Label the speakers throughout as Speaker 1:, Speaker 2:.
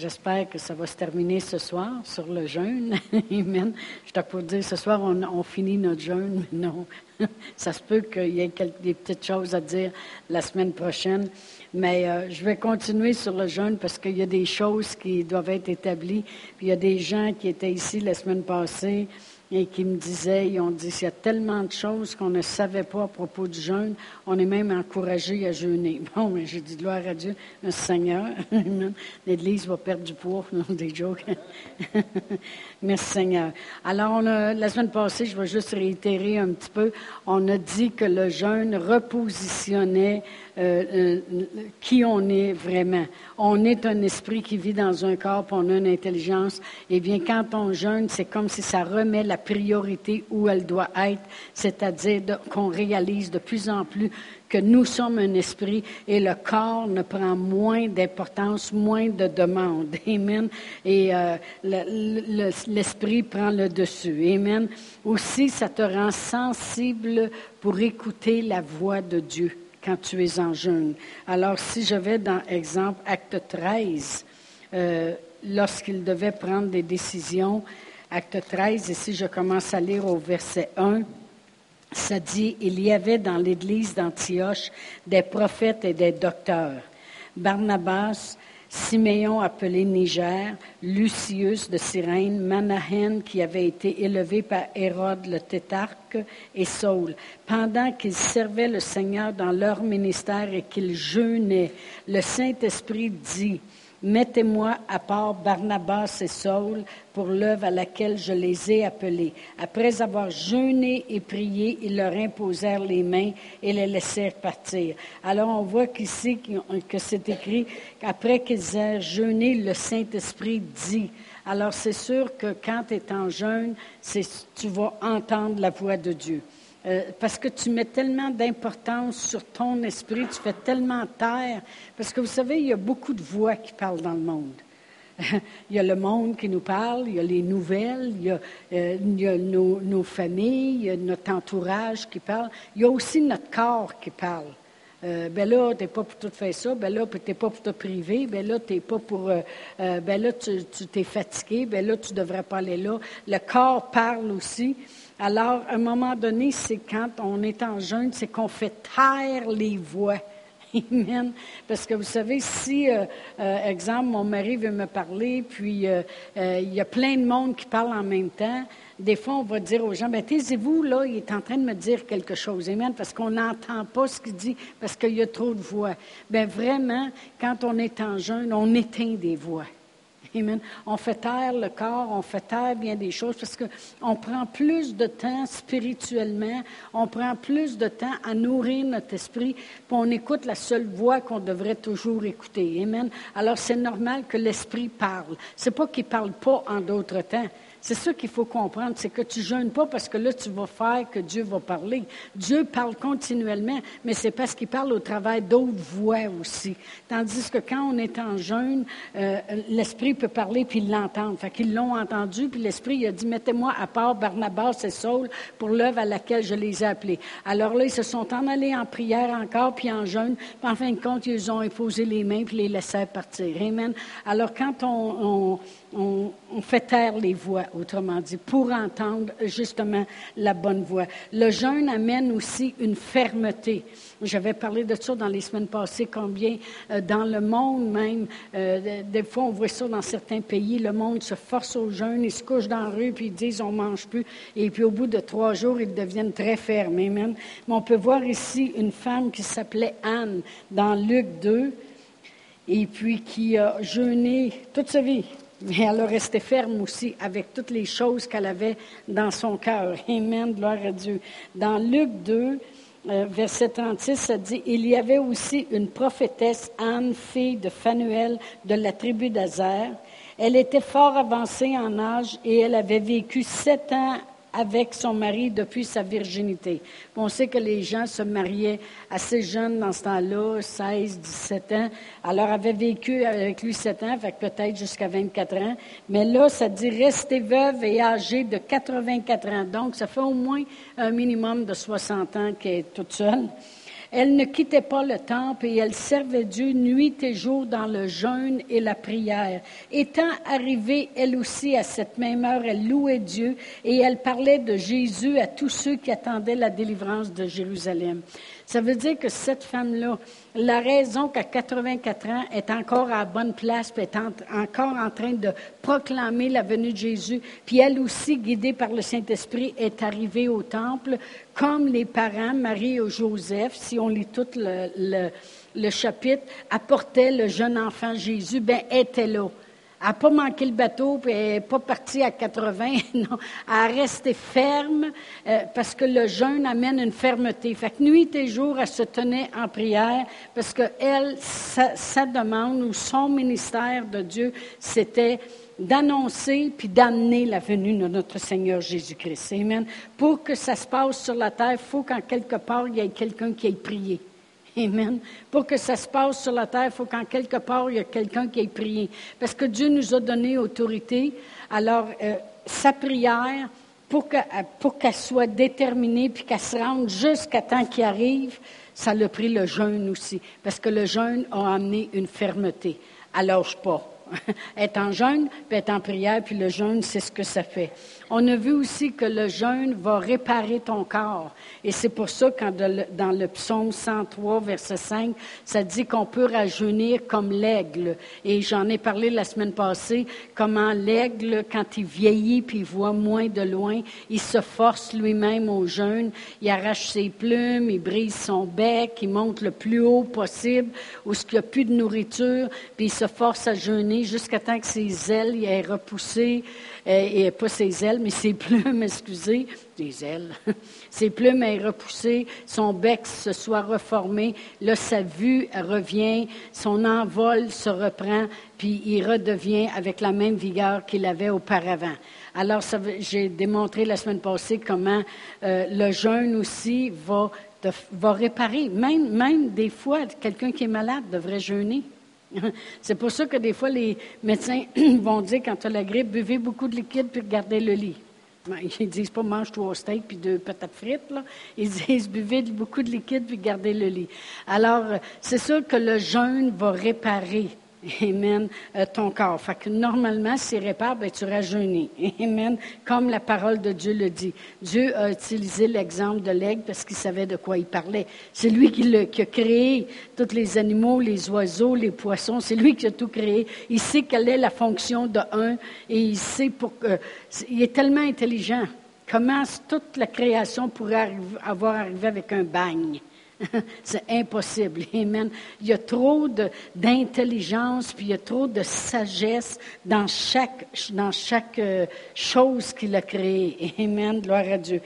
Speaker 1: J'espère que ça va se terminer ce soir sur le jeûne. Amen. Je pour dire ce soir, on, finit notre jeûne, mais non. ça se peut qu'il y ait des petites choses à dire la semaine prochaine. Mais euh, je vais continuer sur le jeûne parce qu'il y a des choses qui doivent être établies. Il y a des gens qui étaient ici la semaine passée et qui me disaient, ils ont dit, il y a tellement de choses qu'on ne savait pas à propos du jeûne, on est même encouragé à jeûner. Bon, mais j'ai dit, gloire à Dieu, merci Seigneur. L'Église va perdre du poids, des jokes. merci Seigneur. Alors, la semaine passée, je vais juste réitérer un petit peu, on a dit que le jeûne repositionnait euh, euh, qui on est vraiment. On est un esprit qui vit dans un corps, on a une intelligence. Eh bien, quand on jeûne, c'est comme si ça remet la priorité où elle doit être, c'est-à-dire qu'on réalise de plus en plus que nous sommes un esprit et le corps ne prend moins d'importance, moins de demande. Amen. Et euh, l'esprit prend le dessus. Amen. Aussi, ça te rend sensible pour écouter la voix de Dieu quand tu es en jeûne. Alors, si je vais dans exemple acte 13, euh, lorsqu'il devait prendre des décisions, acte 13, et si je commence à lire au verset 1, ça dit, il y avait dans l'église d'Antioche des prophètes et des docteurs. Barnabas, Siméon appelé Niger, Lucius de Cyrène, Manahen qui avait été élevé par Hérode le tétarque et Saul. Pendant qu'ils servaient le Seigneur dans leur ministère et qu'ils jeûnaient, le Saint-Esprit dit, Mettez-moi à part Barnabas et Saul pour l'œuvre à laquelle je les ai appelés. Après avoir jeûné et prié, ils leur imposèrent les mains et les laissèrent partir. Alors on voit qu'ici que c'est écrit qu'après qu'ils aient jeûné, le Saint-Esprit dit. Alors c'est sûr que quand tu es en jeûne, tu vas entendre la voix de Dieu. Euh, parce que tu mets tellement d'importance sur ton esprit, tu fais tellement taire. Parce que vous savez, il y a beaucoup de voix qui parlent dans le monde. il y a le monde qui nous parle, il y a les nouvelles, il y a, euh, nos, familles, il y a notre entourage qui parle. Il y a aussi notre corps qui parle. Euh, ben là, tu n'es pas pour tout faire ça, ben là, tu n'es pas pour te priver, ben là, tu n'es pas pour. ben là, tu t'es fatigué, ben là, tu devrais pas aller là. Le corps parle aussi. Alors, à un moment donné, c'est quand on est en jeûne, c'est qu'on fait taire les voix. Amen. Parce que vous savez, si, euh, euh, exemple, mon mari veut me parler, puis euh, il y a plein de monde qui parle en même temps, des fois, on va dire aux gens, ben, taisez-vous, là, il est en train de me dire quelque chose. Amen. Parce qu'on n'entend pas ce qu'il dit, parce qu'il y a trop de voix. Ben, vraiment, quand on est en jeûne, on éteint des voix. Amen. On fait taire le corps, on fait taire bien des choses parce qu'on prend plus de temps spirituellement, on prend plus de temps à nourrir notre esprit, puis on écoute la seule voix qu'on devrait toujours écouter. Amen. Alors c'est normal que l'esprit parle. C'est pas qu'il parle pas en d'autres temps. C'est ça qu'il faut comprendre, c'est que tu jeûnes pas parce que là, tu vas faire que Dieu va parler. Dieu parle continuellement, mais c'est parce qu'il parle au travers d'autres voix aussi. Tandis que quand on est en jeûne, euh, l'Esprit peut parler puis ils l'entendent. Fait qu'ils l'ont entendu, puis l'Esprit a dit, mettez-moi à part Barnabas et Saul pour l'œuvre à laquelle je les ai appelés. Alors là, ils se sont en allés en prière encore, puis en jeûne, puis en fin de compte, ils ont imposé les mains puis les laissèrent partir. Amen. Alors quand on, fait taire les voix, autrement dit, pour entendre justement la bonne voix. Le jeûne amène aussi une fermeté. J'avais parlé de ça dans les semaines passées, combien euh, dans le monde même, euh, des fois on voit ça dans certains pays, le monde se force au jeûne, ils se couchent dans la rue, puis ils disent on mange plus, et puis au bout de trois jours, ils deviennent très fermés même. Mais on peut voir ici une femme qui s'appelait Anne dans Luc 2, et puis qui a jeûné toute sa vie. Mais elle a resté ferme aussi avec toutes les choses qu'elle avait dans son cœur. Amen, gloire à Dieu. Dans Luc 2, euh, verset 36, ça dit, il y avait aussi une prophétesse, Anne, fille de Phanuel de la tribu d'Azer. Elle était fort avancée en âge et elle avait vécu sept ans avec son mari depuis sa virginité. On sait que les gens se mariaient assez jeunes dans ce temps-là, 16, 17 ans. Alors, avait vécu avec lui 7 ans, fait peut-être jusqu'à 24 ans. Mais là, ça dit rester veuve et âgée de 84 ans. Donc, ça fait au moins un minimum de 60 ans qu'elle est toute seule. Elle ne quittait pas le temple et elle servait Dieu nuit et jour dans le jeûne et la prière. Étant arrivée elle aussi à cette même heure, elle louait Dieu et elle parlait de Jésus à tous ceux qui attendaient la délivrance de Jérusalem. Ça veut dire que cette femme-là, la raison qu'à 84 ans est encore à bonne place, est encore en train de proclamer la venue de Jésus, puis elle aussi, guidée par le Saint-Esprit, est arrivée au temple, comme les parents, Marie et Joseph, si on lit tout le, le chapitre, apportaient le jeune enfant Jésus, ben était là. Elle n'a pas manqué le bateau, puis pas partie à 80. Non, a resté ferme euh, parce que le jeûne amène une fermeté. Fait que nuit et jour, elle se tenait en prière parce que elle, sa, demande ou son ministère de Dieu, c'était d'annoncer puis d'amener la venue de notre Seigneur Jésus-Christ. Amen. Pour que ça se passe sur la terre, il faut qu'en quelque part, il y ait quelqu'un qui ait prié. Amen. Pour que ça se passe sur la terre, il faut qu'en quelque part, il y ait quelqu'un qui ait prié. Parce que Dieu nous a donné autorité. Alors, euh, sa prière, pour qu'elle soit déterminée puis qu'elle se rende jusqu'à temps qu'il arrive, ça l'a pris le jeûne aussi. Parce que le jeûne a amené une fermeté. Alors, je pas. être en jeûne, puis être en prière, puis le jeûne, c'est ce que ça fait. On a vu aussi que le jeûne va réparer ton corps. Et c'est pour ça, quand dans le psaume 103, verset 5, ça dit qu'on peut rajeunir comme l'aigle. Et j'en ai parlé la semaine passée, comment l'aigle, quand il vieillit puis il voit moins de loin, il se force lui-même au jeûne. Il arrache ses plumes, il brise son bec, il monte le plus haut possible où il n'y a plus de nourriture, puis il se force à jeûner jusqu'à temps que ses ailes aient repoussé et pas ses ailes, mais ses plumes, excusez, les ailes, ses plumes aient repoussé, son bec se soit reformé, là sa vue revient, son envol se reprend, puis il redevient avec la même vigueur qu'il avait auparavant. Alors, j'ai démontré la semaine passée comment euh, le jeûne aussi va, va réparer. Même, même des fois, quelqu'un qui est malade devrait jeûner. C'est pour ça que des fois, les médecins vont dire, quand tu as la grippe, buvez beaucoup de liquide puis gardez le lit. Ben, ils ne disent pas mange trois steaks puis deux patates frites. Là. Ils disent buvez beaucoup de liquide puis gardez le lit. Alors, c'est sûr que le jeûne va réparer Amen. Euh, ton corps. Fait que normalement, s'il répare, ben, tu rajeunir. Amen. Comme la parole de Dieu le dit. Dieu a utilisé l'exemple de l'aigle parce qu'il savait de quoi il parlait. C'est lui qui, a créé tous les animaux, les oiseaux, les poissons. C'est lui qui a tout créé. Il sait quelle est la fonction de un et il sait pour que, il est tellement intelligent. Comment toute la création pourrait avoir arrivé avec un bagne? c'est impossible. Amen. Il y a trop d'intelligence, puis il y a trop de sagesse dans chaque, dans chaque euh, chose qu'il a créée. Amen. Gloire à Dieu.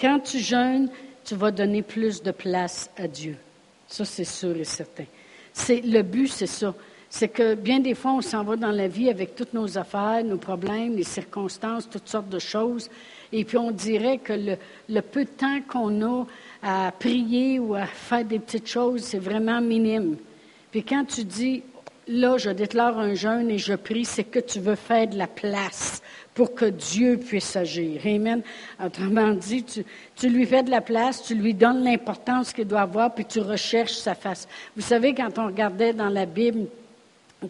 Speaker 1: Quand tu jeûnes, tu vas donner plus de place à Dieu. Ça, c'est sûr et certain. Le but, c'est ça. C'est que bien des fois, on s'en va dans la vie avec toutes nos affaires, nos problèmes, les circonstances, toutes sortes de choses. Et puis on dirait que le, peu de temps qu'on a à prier ou à faire des petites choses, c'est vraiment minime. Puis quand tu dis, là, je déclare un jeûne et je prie, c'est que tu veux faire de la place pour que Dieu puisse agir. Amen. Autrement dit, tu lui fais de la place, tu lui donnes l'importance qu'il doit avoir, puis tu recherches sa face. Vous savez, quand on regardait dans la Bible,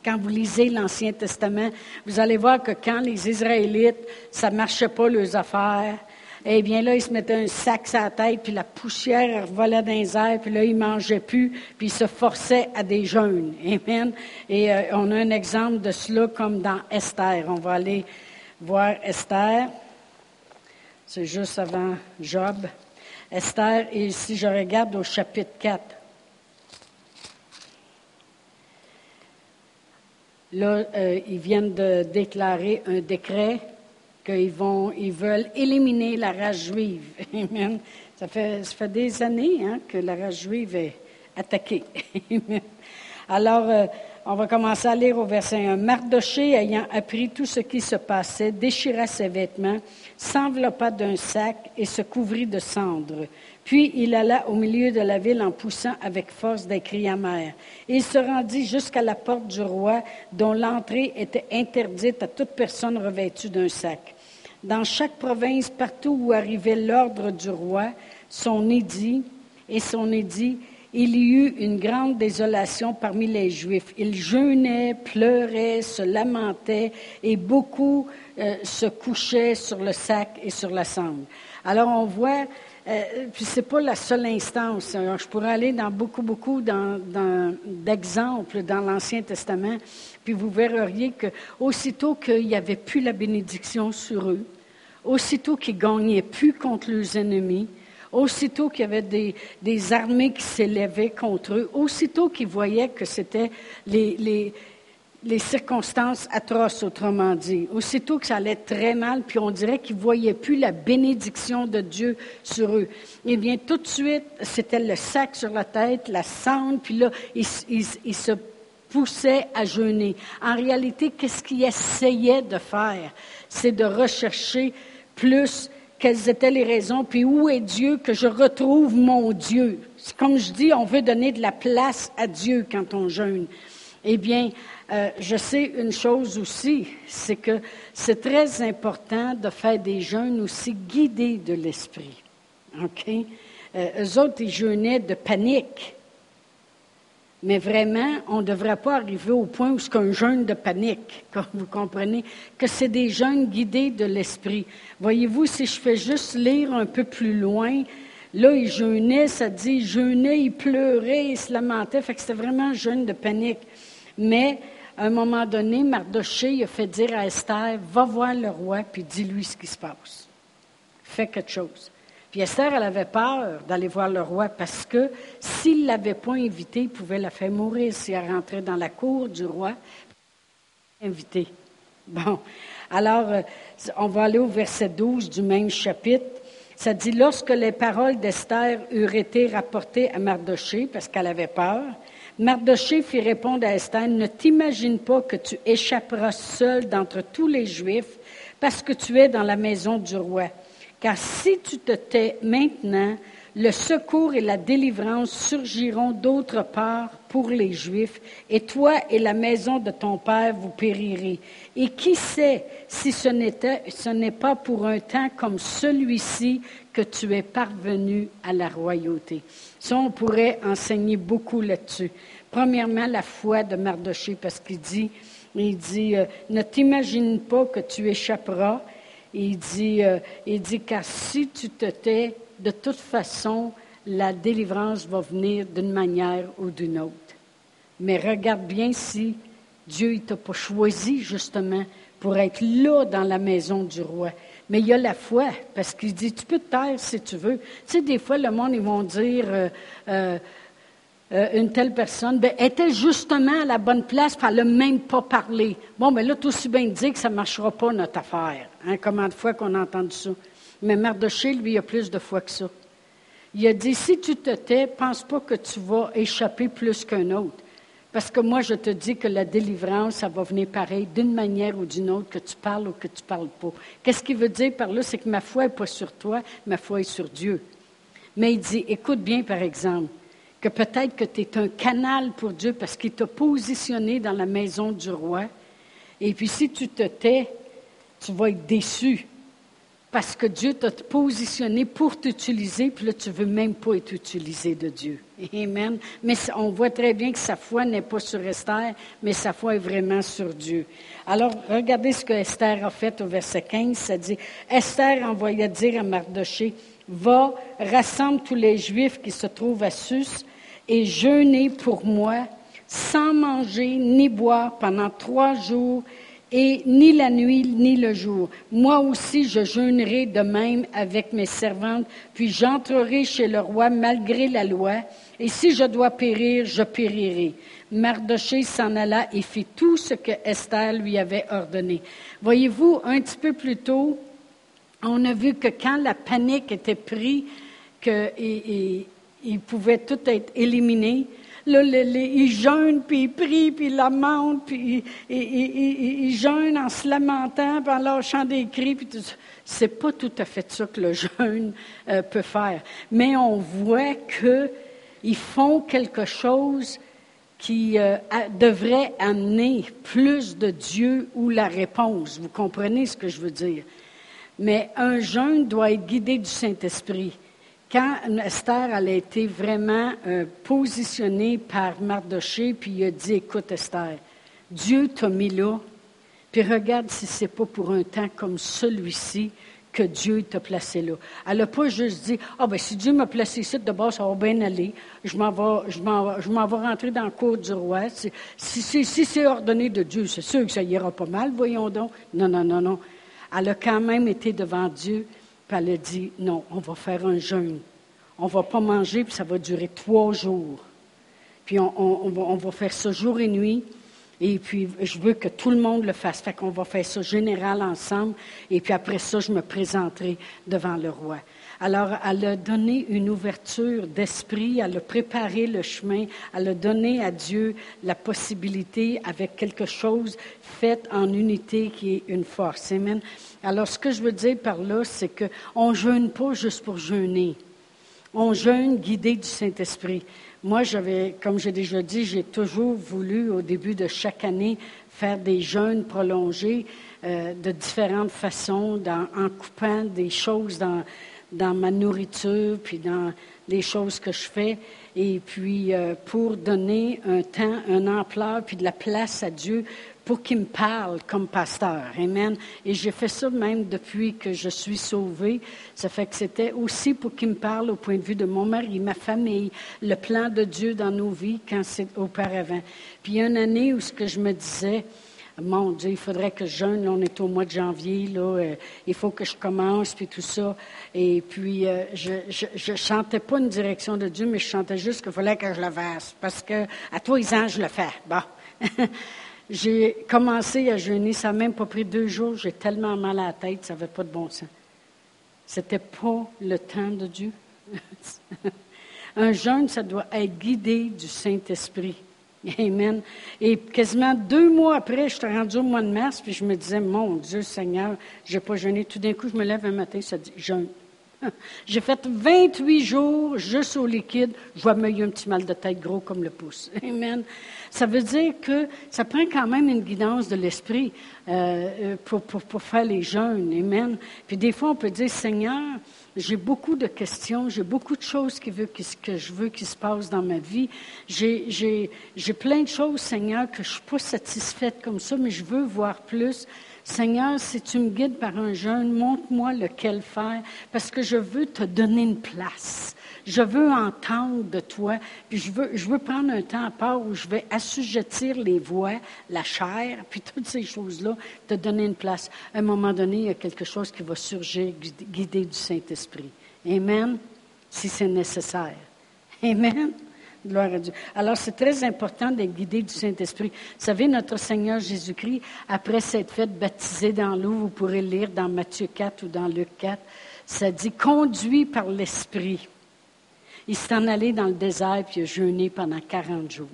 Speaker 1: quand vous lisez l'Ancien Testament, vous allez voir que quand les Israélites, ça marchait pas leurs affaires, eh bien là, ils se mettaient un sac sur la tête, puis la poussière volait dans les airs, puis là, ils ne mangeaient plus, puis ils se forçaient à des jeûnes. Amen. Et euh, on a un exemple de cela comme dans Esther. On va aller voir Esther. C'est juste avant Job. Esther, et si je regarde au chapitre 4, là, euh, ils viennent de déclarer un décret qu'ils vont, ils veulent éliminer la race juive. Ça fait, ça des années hein, que la race juive est attaquée. Alors, euh, on va commencer à lire au verset 1. Mardoché, ayant appris tout ce qui se passait, déchira ses vêtements, s'enveloppa d'un sac et se couvrit de cendres. Puis il alla au milieu de la ville en poussant avec force des cris amers. il se rendit jusqu'à la porte du roi, dont l'entrée était interdite à toute personne revêtue d'un sac. Dans chaque province, partout où arrivait l'ordre du roi, son édit et son édit, il y eut une grande désolation parmi les Juifs. Ils jeûnaient, pleuraient, se lamentaient et beaucoup euh, se couchaient sur le sac et sur la cendre. Alors on voit, euh, puis c'est pas la seule instance. je pourrais aller dans beaucoup, beaucoup d'exemples dans, l'Ancien Testament, puis vous verriez que aussitôt qu'il n'y avait plus la bénédiction sur eux, aussitôt qu'ils gagnaient plus contre leurs ennemis, aussitôt qu'il y avait des, armées qui s'élevaient contre eux, aussitôt qu'ils voyaient que c'était les, les, circonstances atroces, autrement dit, aussitôt que ça allait très mal, puis on dirait qu'ils ne voyaient plus la bénédiction de Dieu sur eux. Eh bien, tout de suite, c'était le sac sur la tête, la cendre, puis là, ils, se poussaient à jeûner. En réalité, qu'est-ce qu'ils essayaient de faire? C'est de rechercher plus quelles étaient les raisons, puis où est Dieu que je retrouve mon Dieu? Comme je dis, on veut donner de la place à Dieu quand on jeûne. Eh bien, euh, je sais une chose aussi, c'est que c'est très important de faire des jeûnes aussi guidés de l'esprit. OK? Euh, eux autres, ils jeûnaient de panique. Mais vraiment, on ne devrait pas arriver au point où c'est un jeûne de panique, comme vous comprenez, que c'est des jeûnes guidés de l'esprit. Voyez-vous, si je fais juste lire un peu plus loin, là, il jeûnait, ça dit, il jeûnait, il pleurait, il se lamentait, fait que c'était vraiment un jeûne de panique. Mais, à un moment donné, Mardoché a fait dire à Esther, va voir le roi, puis dis-lui ce qui se passe. Fais quelque chose. Puis Esther, elle avait peur d'aller voir le roi parce que s'il ne l'avait pas invité, il pouvait la faire mourir si elle rentrait dans la cour du roi. Invité. Bon. Alors, euh, on va aller au verset 12 du même chapitre. Ça dit, lorsque les paroles d'Esther eurent été rapportées à Mardoché, parce qu'elle avait peur, Mardoché fit répondre à Esther, ne t'imagine pas que tu échapperas seul d'entre tous les Juifs parce que tu es dans la maison du roi. Car si tu te tais maintenant, le secours et la délivrance surgiront d'autre part pour les Juifs, et toi et la maison de ton Père vous périrez. Et qui sait si ce n'est pas pour un temps comme celui-ci tu es parvenu à la royauté. Ça, on pourrait enseigner beaucoup là-dessus. Premièrement, la foi de Mardoché, parce qu'il dit, il dit, euh, ne t'imagine pas que tu échapperas il dit, euh, il dit, car si tu te tais, de toute façon, la délivrance va venir d'une manière ou d'une autre. Mais regarde bien si Dieu ne t'a pas choisi justement pour être là dans la maison du roi. Mais il y a la foi, parce qu'il dit, tu peux te taire si tu veux. Tu sais, des fois, le monde, ils vont dire, euh, euh, euh, une telle personne, ben, était justement à la bonne place, puis elle même pas parlé. Bon, mais ben là, tout aussi bien dit que ça ne marchera pas, notre affaire. Hein, combien de fois qu'on a entendu ça? Mais Mardoché, lui, il a plus de fois que ça. Il a dit, si tu te tais, pense pas que tu vas échapper plus qu'un autre. Parce que moi, je te dis que la délivrance, ça va venir pareil, d'une manière ou d'une autre, que tu parles ou que tu ne parles pas. Qu'est-ce qu'il veut dire par là? C'est que ma foi n'est pas sur toi, ma foi est sur Dieu. Mais il dit, écoute bien, par exemple, que peut-être que tu es un canal pour Dieu parce qu'il t'a positionné dans la maison du roi. Et puis si tu te tais, tu vas être déçu parce que Dieu t'a positionné pour t'utiliser, puis là, tu ne veux même pas être utilisé de Dieu. Amen. Mais on voit très bien que sa foi n'est pas sur Esther, mais sa foi est vraiment sur Dieu. Alors, regardez ce que Esther a fait au verset 15. Ça dit, Esther envoya dire à Mardoché, va, rassemble tous les Juifs qui se trouvent à Sus et jeûner pour moi sans manger ni boire pendant trois jours et ni la nuit ni le jour. Moi aussi, je jeûnerai de même avec mes servantes, puis j'entrerai chez le roi malgré la loi, et si je dois périr, je périrai. Mardoché s'en alla et fit tout ce que Esther lui avait ordonné. Voyez-vous, un petit peu plus tôt, on a vu que quand la panique était prise, qu'il pouvait tout être éliminé, là, il jeûne, puis il prie, puis il lamente, puis il, jeûne en se lamentant, puis en lâchant des cris, puis tout C'est pas tout à fait ça que le jeûne euh, peut faire. Mais on voit qu'ils font quelque chose qui euh, devrait amener plus de Dieu ou la réponse. Vous comprenez ce que je veux dire? Mais un jeûne doit être guidé du Saint-Esprit. Quand Esther a été vraiment euh, positionnée par Mardoché, puis il a dit, écoute Esther, Dieu t'a mis là, puis regarde si c'est pas pour un temps comme celui-ci que Dieu t'a placé là. Elle n'a pas juste dit, ah ben si Dieu m'a placé ici, de base, ça va bien aller. Je m'en vais, rentrer dans le cour du roi. Si, si, si c'est ordonné de Dieu, c'est sûr que ça ira pas mal, voyons donc. Non, non, non, non. Elle a quand même été devant Dieu, puis elle a dit, non, on va faire un jeûne. On ne va pas manger, puis ça va durer trois jours. Puis on, va, faire ça jour et nuit. Et puis, je veux que tout le monde le fasse. Fait qu'on va faire ça général ensemble. Et puis après ça, je me présenterai devant le roi. Alors, elle a donné une ouverture d'esprit, elle a préparé le chemin, elle a donné à Dieu la possibilité avec quelque chose fait en unité qui est une force. Amen. Alors, ce que je veux dire par là, c'est qu'on ne jeûne pas juste pour jeûner. On jeûne guidé du Saint-Esprit. Moi, j'avais, comme j'ai déjà dit, j'ai toujours voulu, au début de chaque année, faire des jeûnes prolongés euh, de différentes façons, en coupant des choses dans, dans ma nourriture, puis dans les choses que je fais, et puis euh, pour donner un temps, un ampleur, puis de la place à Dieu pour qu'il me parle comme pasteur. Amen. Et j'ai fait ça même depuis que je suis sauvée. Ça fait que c'était aussi pour qu'il me parle au point de vue de mon mari, ma famille, le plan de Dieu dans nos vies quand c'est auparavant. Puis il y a une année où ce que je me disais, mon Dieu, il faudrait que je jeûne. on est au mois de janvier. Là, euh, il faut que je commence, puis tout ça. Et puis, euh, je, je, chantais pas une direction de Dieu, mais je chantais juste qu'il fallait que je le fasse. Parce que, à toi, ils je le fais. Bon. J'ai commencé à jeûner, ça n'a même pas pris deux jours, j'ai tellement mal à la tête, ça n'avait pas de bon sens. C'était pas le temps de Dieu. Un jeûne, ça doit être guidé du Saint-Esprit. Amen. Et quasiment deux mois après, je suis rendu au mois de mars, puis je me disais, mon Dieu Seigneur, je n'ai pas jeûné. Tout d'un coup, je me lève un matin, ça dit jeûne. J'ai fait 28 jours juste au liquide. Je vois me un petit mal de tête gros comme le pouce. Amen. Ça veut dire que ça prend quand même une guidance de l'esprit euh, pour, pour, pour, faire les jeûnes. Amen. Puis des fois, on peut dire, Seigneur, j'ai beaucoup de questions, j'ai beaucoup de choses qui que je veux qui se passent dans ma vie. J'ai plein de choses, Seigneur, que je ne suis pas satisfaite comme ça, mais je veux voir plus. Seigneur, si tu me guides par un jeûne, montre-moi lequel faire, parce que je veux te donner une place. Je veux entendre de toi, puis je veux, prendre un temps à part où je vais assujettir les voix, la chair, puis toutes ces choses-là, te donner une place. À un moment donné, il y a quelque chose qui va surgir, guidé du Saint-Esprit. Amen, si c'est nécessaire. Amen. Gloire à Dieu. Alors, c'est très important d'être guidé du Saint-Esprit. Vous savez, notre Seigneur Jésus-Christ, après s'être fait baptiser dans l'eau, vous pourrez lire dans Matthieu 4 ou dans Luc 4, ça dit conduit par l'Esprit. Il s'est en allé dans le désert puis il a jeûné pendant 40 jours.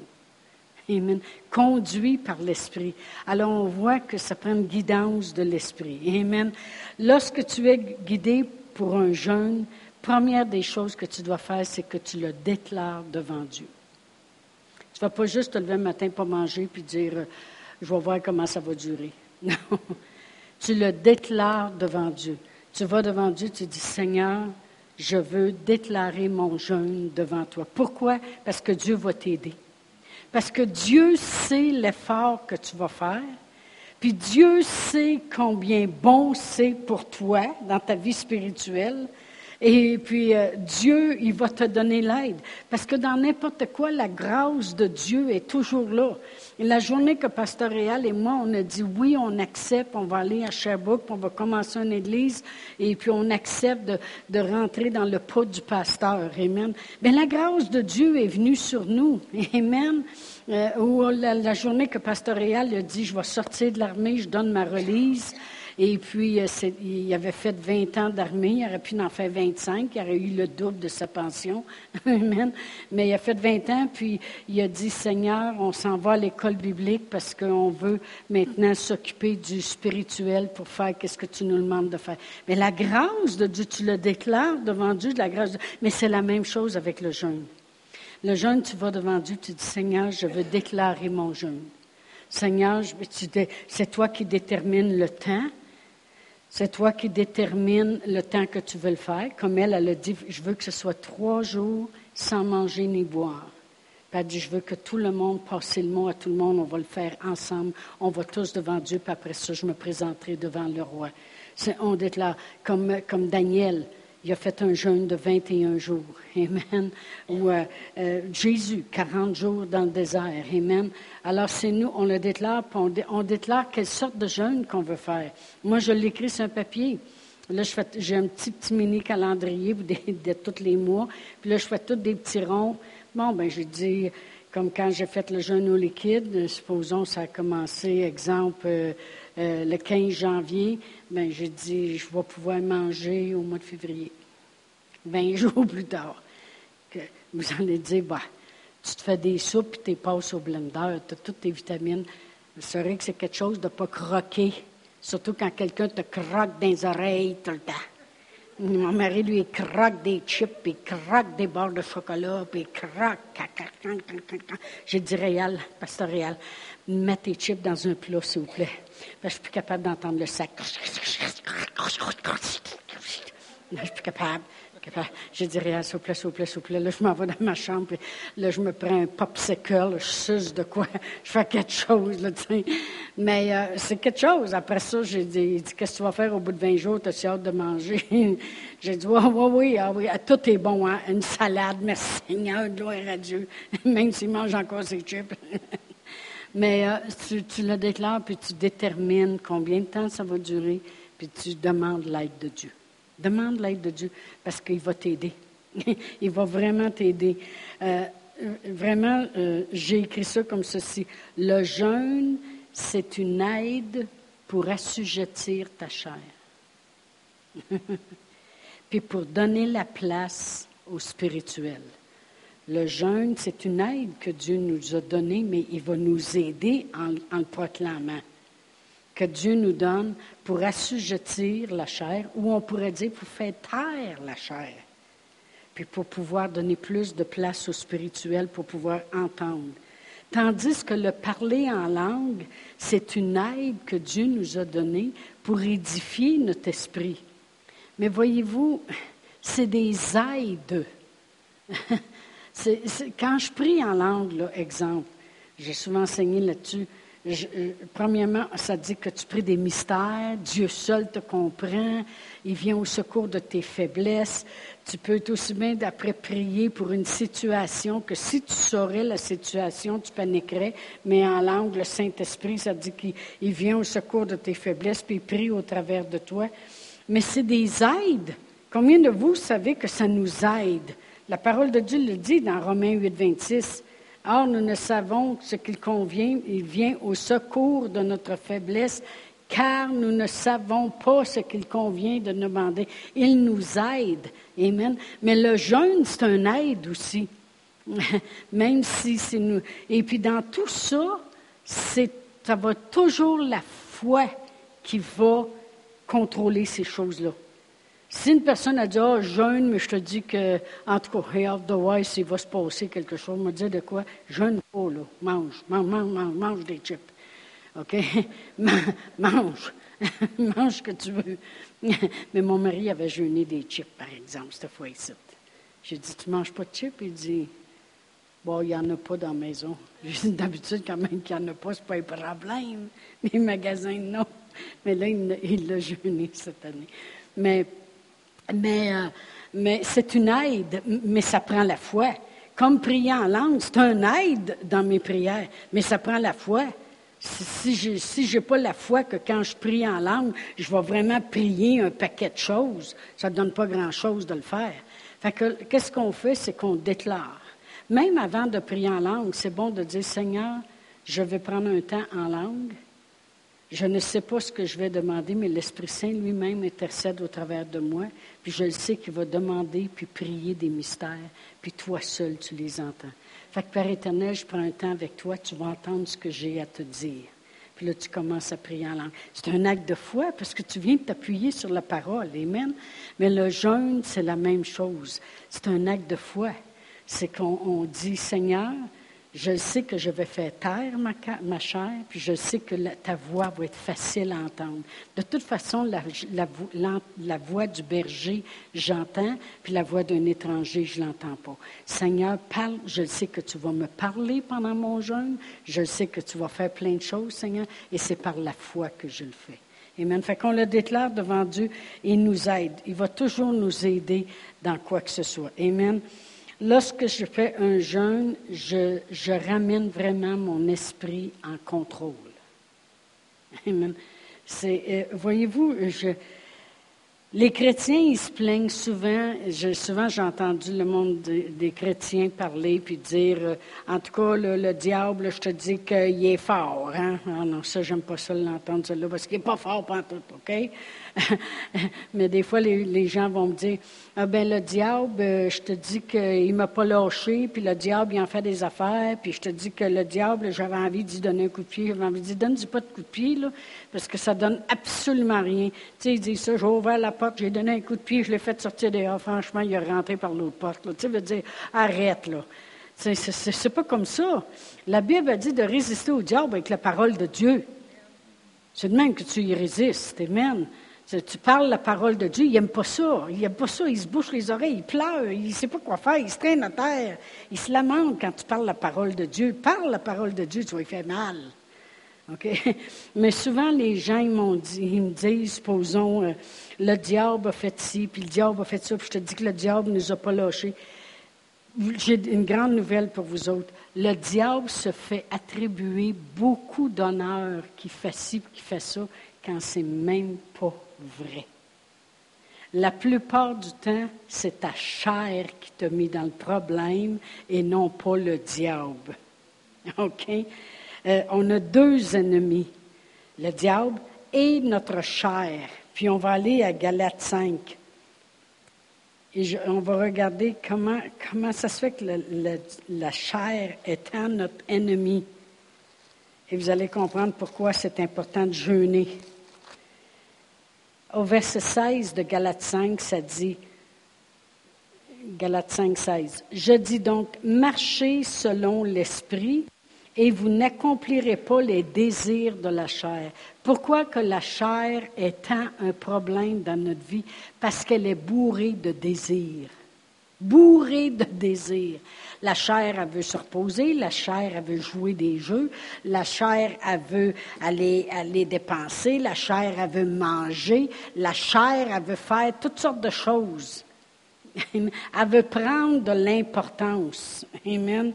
Speaker 1: Amen. Conduit par l'Esprit. Alors, on voit que ça prend une guidance de l'Esprit. Amen. Lorsque tu es guidé pour un jeûne, première des choses que tu dois faire, c'est que tu le déclares devant Dieu. Tu ne vas pas juste te lever le matin pour manger puis dire euh, Je vais voir comment ça va durer. Non. Tu le déclares devant Dieu. Tu vas devant Dieu, tu dis Seigneur, je veux déclarer mon jeûne devant toi. Pourquoi? Parce que Dieu va t'aider. Parce que Dieu sait l'effort que tu vas faire. Puis Dieu sait combien bon c'est pour toi dans ta vie spirituelle. Et puis, euh, Dieu, il va te donner l'aide. Parce que dans n'importe quoi, la grâce de Dieu est toujours là. Et la journée que Pasteur Réal et moi, on a dit oui, on accepte, on va aller à Sherbrooke, on va commencer une église, et puis on accepte de, rentrer dans le pot du pasteur. Amen. Mais la grâce de Dieu est venue sur nous. Amen. Euh, ou la, la, journée que Pasteur Réal a dit, je vais sortir de l'armée, je donne ma release. Et puis, euh, il avait fait 20 ans d'armée, il aurait pu en faire 25, il aurait eu le double de sa pension. Mais il a fait 20 ans, puis il a dit, Seigneur, on s'en va à l'école biblique parce qu'on veut maintenant s'occuper du spirituel pour faire qu'est-ce que tu nous demandes de faire. Mais la grâce de Dieu, tu le déclares devant Dieu, de la grâce de. Mais c'est la même chose avec le jeûne. Le jeûne, tu vas devant Dieu, tu dis, Seigneur, je veux déclarer mon jeûne. Seigneur, c'est toi qui détermines le temps, C'est toi qui détermines le temps que tu veux le faire. Comme elle, elle a dit, je veux que ce soit trois jours sans manger ni boire. Puis elle dit, je veux que tout le monde passe le mot à tout le monde. On va le faire ensemble. On va tous devant Dieu. Puis après ça, je me présenterai devant le roi. on déclare, comme, comme Daniel, il a fait un jeûne de 21 jours. Amen. Ou euh, euh, Jésus, 40 jours dans le désert. Amen. Alors, c'est nous, on le déclare, on, on, déclare quelle sorte de jeûne qu'on veut faire. Moi, je l'écris sur un papier. Là, j'ai un petit, petit mini calendrier de, tous les mois. Puis là, je fais tous des petits ronds. Bon, ben, j'ai dit, comme quand j'ai fait le jeûne au liquide, supposons, ça a commencé, exemple, euh, le 15 janvier, ben, j'ai dit, je vais pouvoir manger au mois de février. 20 jours plus tard. Que vous allez dire, bah, tu te fais des soupes et tu passes au blender, tu as toutes tes vitamines. C'est vrai que c'est quelque chose de pas croquer, surtout quand quelqu'un te croque dans les oreilles tout le temps. Mon mari, lui, il croque des chips, il croque des barres de chocolat, puis il croque. J'ai dit, Réal, pasteur Réal, mets tes chips dans un plat, s'il vous plaît. je suis plus capable d'entendre le sac. Je suis plus capable. J'ai dit, rien, s'il vous plaît, s'il vous plaît, s'il vous plaît. Là, je m'en vais dans ma chambre, puis là, je me prends un popsicle, je suce de quoi, je fais quelque chose, là, Mais euh, c'est quelque chose. Après ça, j'ai dit, qu'est-ce que tu vas faire au bout de 20 jours? T'as hâte de manger? j'ai dit, oui, oui, oui, ah, oui, ah, tout est bon, hein? Une salade, merci Seigneur, gloire à Dieu. Même s'il mange encore ses chips. Mais euh, tu, le déclares, puis tu détermines combien de temps ça va durer, puis tu demandes l'aide de Dieu. Demande l'aide de Dieu parce qu'il va t'aider. Il va vraiment t'aider. Euh, vraiment, euh, j'ai écrit ça comme ceci. Le jeûne, c'est une aide pour assujettir ta chair. Puis pour donner la place au spirituel. Le jeûne, c'est une aide que Dieu nous a donnée, mais il va nous aider en le proclamant que Dieu nous donne pour assujettir la chair, ou on pourrait dire pour faire taire la chair, puis pour pouvoir donner plus de place au spirituel, pour pouvoir entendre. Tandis que le parler en langue, c'est une aide que Dieu nous a donnée pour édifier notre esprit. Mais voyez-vous, c'est des aides. quand je prie en langue, exemple, j'ai souvent enseigné là-dessus, euh, premièrement, ça dit que tu pries des mystères, Dieu seul te comprend, il vient au secours de tes faiblesses. Tu peux aussi bien d'après prier pour une situation que si tu saurais la situation, tu paniquerais, mais en langue, le Saint-Esprit, ça dit qu'il vient au secours de tes faiblesses, puis il prie au travers de toi. Mais c'est des aides. Combien de vous savez que ça nous aide? La parole de Dieu le dit dans Romains 8, 26. Or, nous ne savons ce qu'il convient, il vient au secours de notre faiblesse, car nous ne savons pas ce qu'il convient de demander. Il nous aide. Amen. Mais le jeûne, c'est un aide aussi. Même si c'est nous. Et puis dans tout ça, ça va toujours la foi qui va contrôler ces choses-là. Si une personne a dit, ah, jeûne, mais je te dis que, en tout cas, hey, otherwise, il va se passer quelque chose, me dit de quoi? Jeûne pas, là. Mange, mange, mange, mange, des chips. OK? mange. mange ce que tu veux. mais mon mari avait jeûné des chips, par exemple, cette fois-ci. J'ai dit, tu manges pas de chips? Il dit, bon, il n'y en a pas dans la maison. J'ai dit, d'habitude, quand même qu'il n'y en a pas, ce n'est pas un problème. Les magasins, non. Mais là, il l'a jeûné cette année. Mais mais, euh, mais c'est une aide, mais ça prend la foi. Comme prier en langue, c'est un aide dans mes prières, mais ça prend la foi. Si je n'ai pas la foi que quand je prie en langue, je vais vraiment prier un paquet de choses, ça ne donne pas grand-chose de le faire. Qu'est-ce qu'on fait? C'est qu'on déclare. Même avant de prier en langue, c'est bon de dire, Seigneur, je vais prendre un temps en langue, je ne sais pas ce que je vais demander, mais l'Esprit Saint lui-même intercède au travers de moi, puis je le sais qu'il va demander puis prier des mystères, puis toi seul, tu les entends. Fait que Père éternel, je prends un temps avec toi, tu vas entendre ce que j'ai à te dire. Puis là, tu commences à prier en langue. C'est un acte de foi parce que tu viens de t'appuyer sur la parole. Amen. Mais le jeûne, c'est la même chose. C'est un acte de foi. C'est qu'on dit, Seigneur, Je sais que je vais faire taire ma, chair, puis je sais que ta voix va être facile à entendre. De toute façon, la, la voix du berger, j'entends, puis la voix d'un étranger, je ne l'entends pas. Seigneur, parle, je sais que tu vas me parler pendant mon jeûne, je sais que tu vas faire plein de choses, Seigneur, et c'est par la foi que je le fais. Amen. Fait qu'on le déclare devant Dieu, il nous aide. Il va toujours nous aider dans quoi que ce soit. Amen. Lorsque je fais un jeûne, je, ramène vraiment mon esprit en contrôle. Amen. Euh, voyez-vous, les chrétiens, ils se plaignent souvent. souvent, j'ai entendu le monde des, chrétiens parler puis dire, euh, en tout cas, le, diable, je te dis qu'il est fort. Hein? Ah non, ça, j'aime pas ça l'entendre, là parce qu'il n'est pas fort tout, OK? Mais des fois, les, gens vont me dire Ah ben le diable, euh, je te dis qu'il ne m'a pas lâché, puis le diable, il en fait des affaires, puis je te dis que le diable, j'avais envie d'y donner un coup de pied. J'avais envie de dire Donne-y pas de coup de pied, là, parce que ça donne absolument rien. Tu sais, il dit ça J'ai ouvert la porte, j'ai donné un coup de pied, je l'ai fait sortir dehors. Franchement, il est rentré par l'autre porte. Tu veut dire Arrête, là. C'est pas comme ça. La Bible a dit de résister au diable avec la parole de Dieu. C'est de même que tu y résistes. Amen. Tu parles la parole de Dieu, il n'aime pas ça. Il n'aime pas ça. Il se bouche les oreilles, il pleure, il ne sait pas quoi faire, il se traîne à terre. Il se lamente quand tu parles la parole de Dieu. Parle la parole de Dieu, tu vas lui faire mal. Mais souvent, les gens, ils, me disent, supposons, euh, le diable a fait ci, puis le diable a fait ça, puis je te dis que le diable ne nous a pas lâchés. J'ai une grande nouvelle pour vous autres. Le diable se fait attribuer beaucoup d'honneur qui fait ci, qui fait ça, quand c'est même pas vrai. La plupart du temps, c'est ta chair qui t'a mis dans le problème et non pas le diable. OK? Euh, on a deux ennemis, le diable et notre chair. Puis on va aller à Galate 5. Et on va regarder comment, comment ça se fait que la chair étant notre ennemi. Et vous allez comprendre pourquoi c'est important de jeûner au verset 16 de Galates 5, ça dit, Galates 5, 16, Je dis donc, marchez selon l'esprit et vous n'accomplirez pas les désirs de la chair. Pourquoi que la chair est tant un problème dans notre vie? Parce qu'elle est bourrée de désirs. Bourrée de désirs. La chair, elle veut se reposer, la chair, elle veut jouer des jeux, la chair, elle veut aller, aller dépenser, la chair, elle veut manger, la chair, elle veut faire toutes sortes de choses. Elle veut prendre de l'importance. Amen.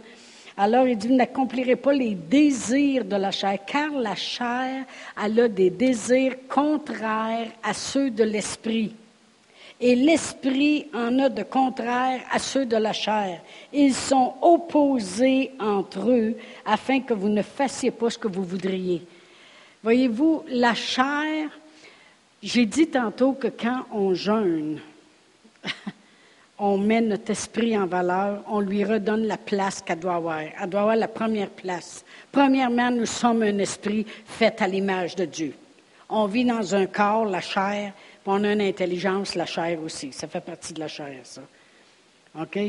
Speaker 1: Alors il dit, vous n'accomplirez pas les désirs de la chair, car la chair, elle a des désirs contraires à ceux de l'esprit et l'esprit en a de contraire à ceux de la chair. Ils sont opposés entre eux afin que vous ne fassiez pas ce que vous voudriez. Voyez-vous, la chair, j'ai dit tantôt que quand on jeûne, on met notre esprit en valeur, on lui redonne la place qu'elle doit avoir. Elle doit avoir la première place. Premièrement, nous sommes un esprit fait à l'image de Dieu. On vit dans un corps, la chair, on a une intelligence, la chair aussi. Ça fait partie de la chair, ça. OK?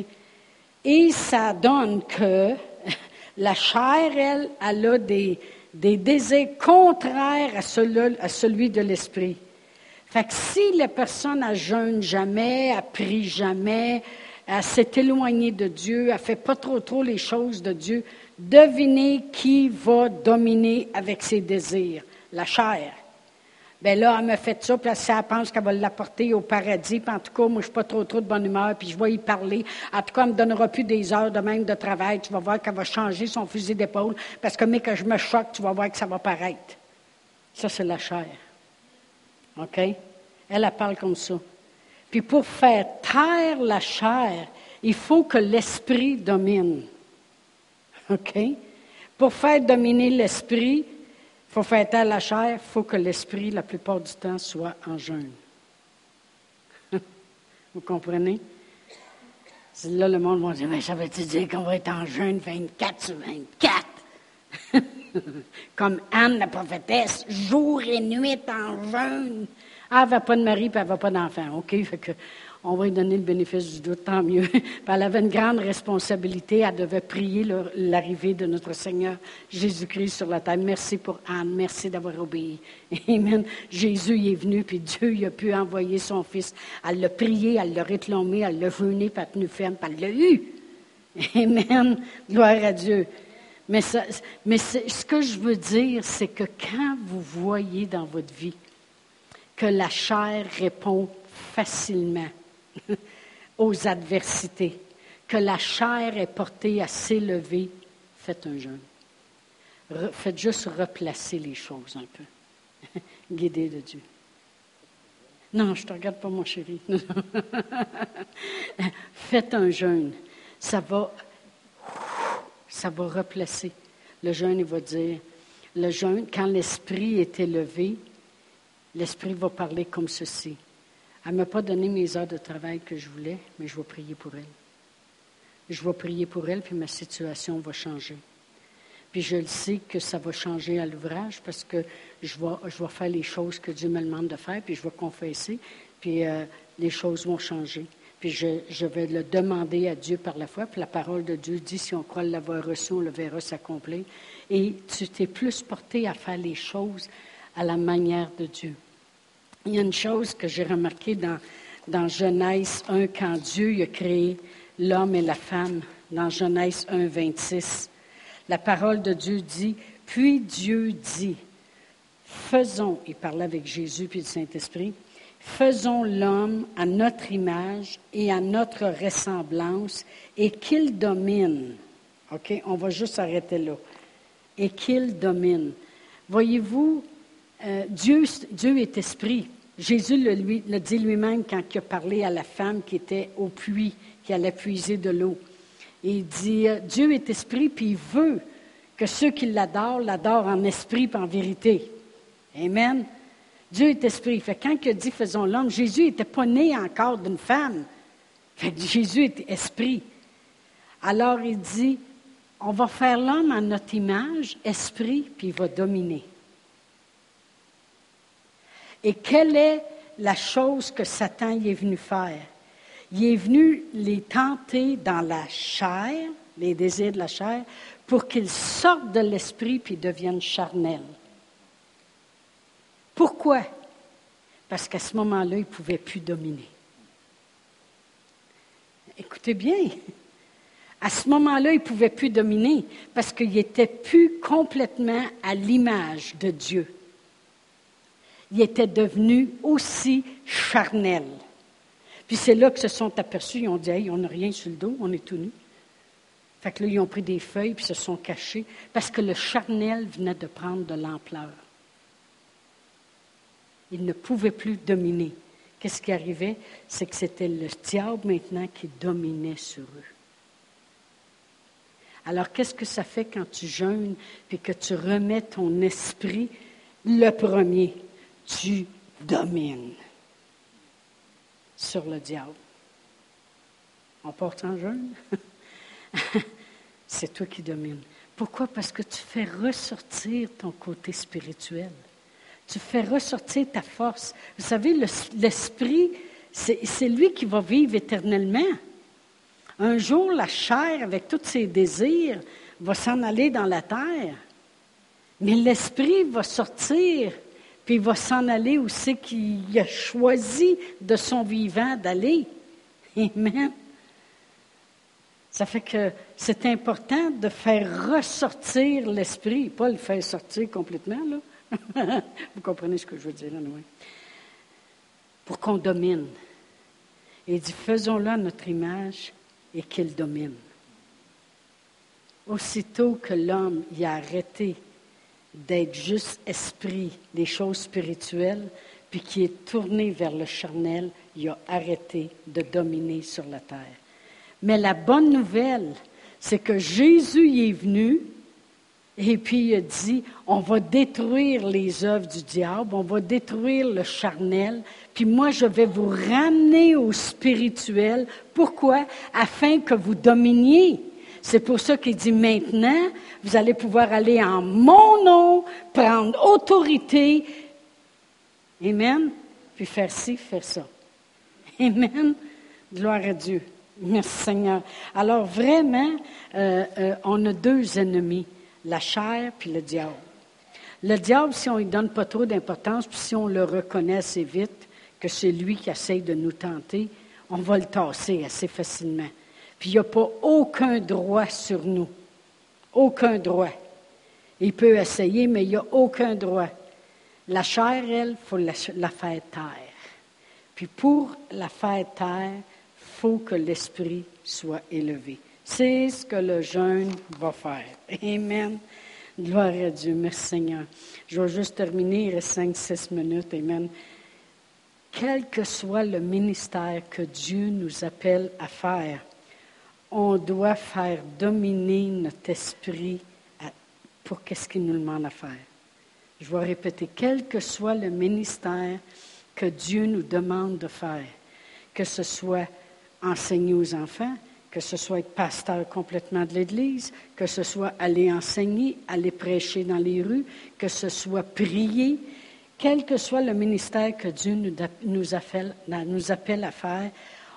Speaker 1: Et ça donne que la chair, elle, elle a des, des désirs contraires à celui, de l'esprit. Fait que si la personne ne jeûne jamais, a prie jamais, elle s'est éloignée de Dieu, elle fait pas trop trop les choses de Dieu, devinez qui va dominer avec ses désirs. La chair. Bien là, elle me fait ça, puis elle pense qu'elle va l'apporter au paradis. Puis en tout cas, moi, je suis pas trop, trop de bonne humeur, puis je vais y parler. En tout cas, elle me donnera plus des heures de même de travail. Tu vas voir qu'elle va changer son fusil d'épaule, parce que, mais que je me choque, tu vas voir que ça va paraître. Ça, c'est la chair. OK? Elle, elle parle comme ça. Puis pour faire taire la chair, il faut que l'esprit domine. OK? Pour faire dominer l'esprit, faut faire taire la chair, il faut que l'esprit, la plupart du temps, soit en jeûne. Vous comprenez? Là, le monde va dire, mais ça veut-tu dire qu'on va être en jeûne 24 sur 24? Comme Anne, la prophétesse, jour et nuit en jeûne. Elle n'avait pas de mari et elle n'avait pas d'enfant. OK? Fait que on va lui donner le bénéfice du doute, tant mieux. elle avait une grande responsabilité. Elle devait prier l'arrivée de notre Seigneur Jésus-Christ sur la terre. Merci pour Anne. Merci d'avoir obéi. Amen. Jésus est venu, puis Dieu a pu envoyer son Fils. Elle l'a prié, elle l'a réclamé, elle l'a jeûné, puis elle tenu ferme, puis elle l'a eu. Amen. Gloire à Dieu. Mais ce que je veux dire, c'est que quand vous voyez dans votre vie que la chair répond facilement aux adversités, que la chair est portée à s'élever, faites un jeûne. faites juste replacer les choses un peu, guidé de Dieu. Non, je ne te regarde pas, mon chéri. faites un jeûne. Ça va, ça va replacer. Le jeûne, il va dire, le jeûne, quand l'esprit est élevé, l'esprit va parler comme ceci. Elle ne m'a pas donné mes heures de travail que je voulais, mais je vais prier pour elle. Je vais prier pour elle, puis ma situation va changer. Puis je le sais que ça va changer à l'ouvrage parce que je vais, faire les choses que Dieu me demande de faire, puis je vais confesser, puis euh, les choses vont changer. Puis je, je, vais le demander à Dieu par la foi. Puis la parole de Dieu dit, si on croit l'avoir reçu, on le verra s'accomplir. Et tu t'es plus porté à faire les choses à la manière de Dieu. Il y a une chose que j'ai remarquée dans, Genèse 1, quand Dieu a créé l'homme et la femme, dans Genèse 1, 26. La parole de Dieu dit, puis Dieu dit, faisons, il parlait avec Jésus puis le Saint-Esprit, faisons l'homme à notre image et à notre ressemblance et qu'il domine. OK, on va juste arrêter là. Et qu'il domine. Voyez-vous, euh, Dieu, est esprit. Jésus le, dit lui-même quand il a parlé à la femme qui était au puits, qui allait puiser de l'eau. Il dit, euh, Dieu est esprit, puis il veut que ceux qui l'adorent l'adorent en esprit et en vérité. Amen. Dieu est esprit. Fait quand il dit faisons l'homme, Jésus n'était pas né encore d'une femme. Fait Jésus est esprit. Alors il dit, on va faire l'homme à notre image, esprit, puis il va dominer. Et quelle est la chose que Satan y est venu faire? Il est venu les tenter dans la chair, les désirs de la chair, pour qu'ils sortent de l'esprit puis deviennent charnels. Pourquoi? Parce qu'à ce moment-là, ils ne pouvaient plus dominer. Écoutez bien, à ce moment-là, ils ne pouvaient plus dominer parce qu'ils n'étaient plus complètement à l'image de Dieu ils étaient devenus aussi charnels. Puis c'est là que se sont aperçus, ils ont dit, hey, on n'a rien sur le dos, on est tout nus. Fait que là, ils ont pris des feuilles puis se sont cachés parce que le charnel venait de prendre de l'ampleur. Ils ne pouvaient plus dominer. Qu'est-ce qui arrivait? C'est que c'était le diable maintenant qui dominait sur eux. Alors, qu'est-ce que ça fait quand tu jeûnes et que tu remets ton esprit le premier? Tu domines sur le diable. On porte en jeûne. C'est toi qui domines. Pourquoi? Parce que tu fais ressortir ton côté spirituel. Tu fais ressortir ta force. Vous savez, l'esprit, c'est lui qui va vivre éternellement. Un jour, la chair, avec tous ses désirs, va s'en aller dans la terre. Mais l'esprit va sortir puis il va s'en aller où c'est qu'il a choisi de son vivant d'aller. Amen. Ça fait que c'est important de faire ressortir l'esprit, pas le faire sortir complètement, là. Vous comprenez ce que je veux dire, là, oui. Pour qu'on domine. Et dit, faisons-le à notre image et qu'il domine. Aussitôt que l'homme y a arrêté d'être juste esprit des choses spirituelles, puis qui est tourné vers le charnel, il a arrêté de dominer sur la terre. Mais la bonne nouvelle, c'est que Jésus est venu et puis il a dit, on va détruire les œuvres du diable, on va détruire le charnel, puis moi je vais vous ramener au spirituel. Pourquoi? Afin que vous dominiez. C'est pour ça qu'il dit maintenant, vous allez pouvoir aller en mon nom, prendre autorité. Amen. Puis faire ci, faire ça. Amen. Gloire à Dieu. Merci Seigneur. Alors vraiment, euh, euh, on a deux ennemis, la chair puis le diable. Le diable, si on ne lui donne pas trop d'importance, puis si on le reconnaît assez vite, que c'est lui qui essaye de nous tenter, on va le tasser assez facilement. Puis il n'y a pas aucun droit sur nous. Aucun droit. Il peut essayer, mais il n'y a aucun droit. La chair, elle, il faut la, la faire taire. Puis pour la faire taire, il faut que l'esprit soit élevé. C'est ce que le jeûne va faire. Amen. Gloire à Dieu. Merci Seigneur. Je vais juste terminer, il reste 5-6 minutes. Amen. Quel que soit le ministère que Dieu nous appelle à faire, on doit faire dominer notre esprit pour qu'est-ce qu'il nous demande à faire. Je vais répéter, quel que soit le ministère que Dieu nous demande de faire, que ce soit enseigner aux enfants, que ce soit être pasteur complètement de l'Église, que ce soit aller enseigner, aller prêcher dans les rues, que ce soit prier, quel que soit le ministère que Dieu nous appelle, nous appelle à faire,